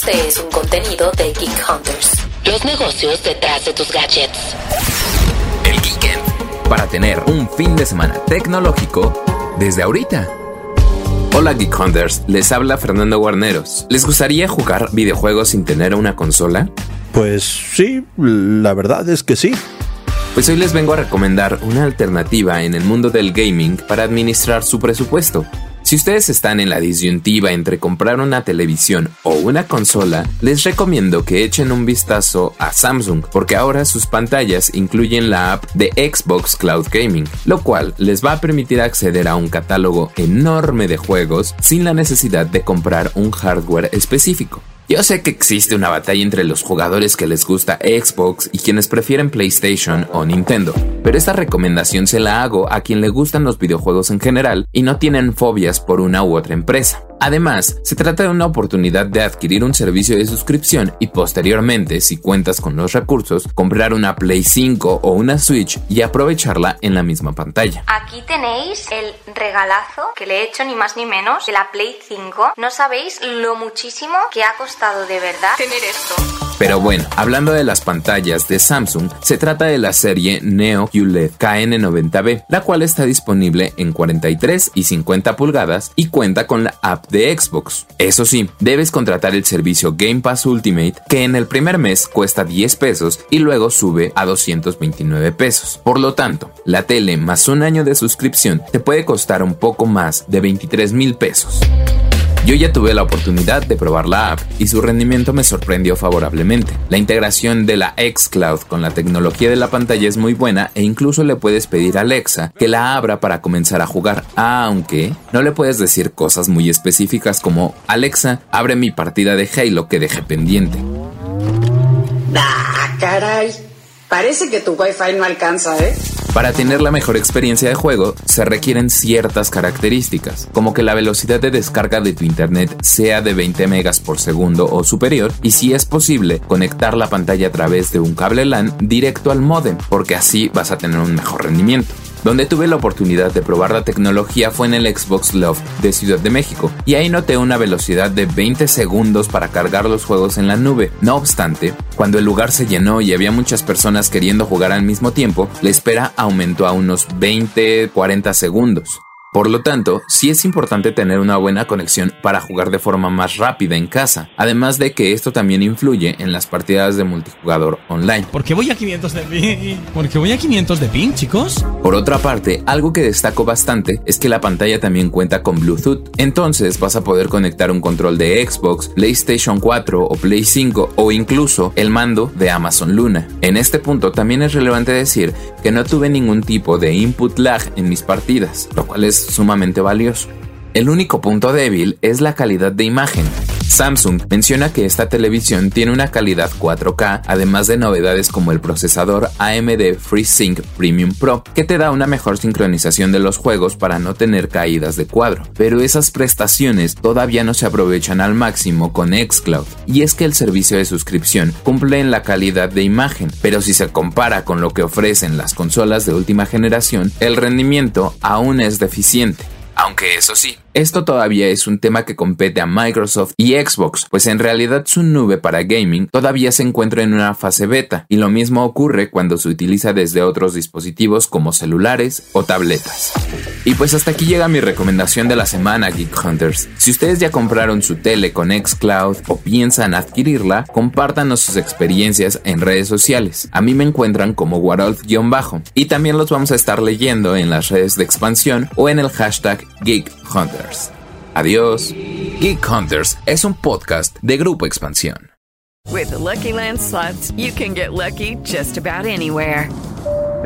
Este es un contenido de Geek Hunters. Los negocios detrás de tus gadgets. El Geekend. Para tener un fin de semana tecnológico desde ahorita. Hola Geek Hunters, les habla Fernando Guarneros. ¿Les gustaría jugar videojuegos sin tener una consola? Pues sí, la verdad es que sí. Pues hoy les vengo a recomendar una alternativa en el mundo del gaming para administrar su presupuesto. Si ustedes están en la disyuntiva entre comprar una televisión o una consola, les recomiendo que echen un vistazo a Samsung porque ahora sus pantallas incluyen la app de Xbox Cloud Gaming, lo cual les va a permitir acceder a un catálogo enorme de juegos sin la necesidad de comprar un hardware específico. Yo sé que existe una batalla entre los jugadores que les gusta Xbox y quienes prefieren PlayStation o Nintendo, pero esta recomendación se la hago a quien le gustan los videojuegos en general y no tienen fobias por una u otra empresa. Además, se trata de una oportunidad de adquirir un servicio de suscripción y posteriormente, si cuentas con los recursos, comprar una Play 5 o una Switch y aprovecharla en la misma pantalla. Aquí tenéis el regalazo que le he hecho ni más ni menos de la Play 5. No sabéis lo muchísimo que ha costado de verdad tener esto. Pero bueno, hablando de las pantallas de Samsung, se trata de la serie Neo QLED KN90B, la cual está disponible en 43 y 50 pulgadas y cuenta con la app de Xbox. Eso sí, debes contratar el servicio Game Pass Ultimate, que en el primer mes cuesta 10 pesos y luego sube a 229 pesos. Por lo tanto, la tele más un año de suscripción te puede costar un poco más de 23 mil pesos. Yo ya tuve la oportunidad de probar la app y su rendimiento me sorprendió favorablemente. La integración de la xCloud con la tecnología de la pantalla es muy buena e incluso le puedes pedir a Alexa que la abra para comenzar a jugar, aunque no le puedes decir cosas muy específicas como Alexa, abre mi partida de Halo que dejé pendiente. Ah, caray. Parece que tu Wi-Fi no alcanza, ¿eh? Para tener la mejor experiencia de juego se requieren ciertas características, como que la velocidad de descarga de tu internet sea de 20 megas por segundo o superior y si es posible conectar la pantalla a través de un cable LAN directo al modem, porque así vas a tener un mejor rendimiento. Donde tuve la oportunidad de probar la tecnología fue en el Xbox Love de Ciudad de México, y ahí noté una velocidad de 20 segundos para cargar los juegos en la nube. No obstante, cuando el lugar se llenó y había muchas personas queriendo jugar al mismo tiempo, la espera aumentó a unos 20-40 segundos. Por lo tanto, sí es importante tener una buena conexión para jugar de forma más rápida en casa, además de que esto también influye en las partidas de multijugador online. ¿Por qué voy a 500 de ping? ¿Por qué voy a 500 de ping, chicos? Por otra parte, algo que destaco bastante es que la pantalla también cuenta con Bluetooth, entonces vas a poder conectar un control de Xbox, PlayStation 4 o Play 5 o incluso el mando de Amazon Luna. En este punto también es relevante decir que no tuve ningún tipo de input lag en mis partidas, lo cual es sumamente valioso. El único punto débil es la calidad de imagen. Samsung menciona que esta televisión tiene una calidad 4K, además de novedades como el procesador AMD FreeSync Premium Pro, que te da una mejor sincronización de los juegos para no tener caídas de cuadro. Pero esas prestaciones todavía no se aprovechan al máximo con Xcloud, y es que el servicio de suscripción cumple en la calidad de imagen, pero si se compara con lo que ofrecen las consolas de última generación, el rendimiento aún es deficiente. Aunque eso sí, esto todavía es un tema que compete a Microsoft y Xbox, pues en realidad su nube para gaming todavía se encuentra en una fase beta, y lo mismo ocurre cuando se utiliza desde otros dispositivos como celulares o tabletas. Y pues hasta aquí llega mi recomendación de la semana, Geek Hunters. Si ustedes ya compraron su tele con Xcloud o piensan adquirirla, compártanos sus experiencias en redes sociales. A mí me encuentran como Warolf-bajo y también los vamos a estar leyendo en las redes de expansión o en el hashtag Geek Hunters. Adiós. Geek Hunters es un podcast de Grupo Expansión. With the Lucky Land slots, you can get lucky just about anywhere.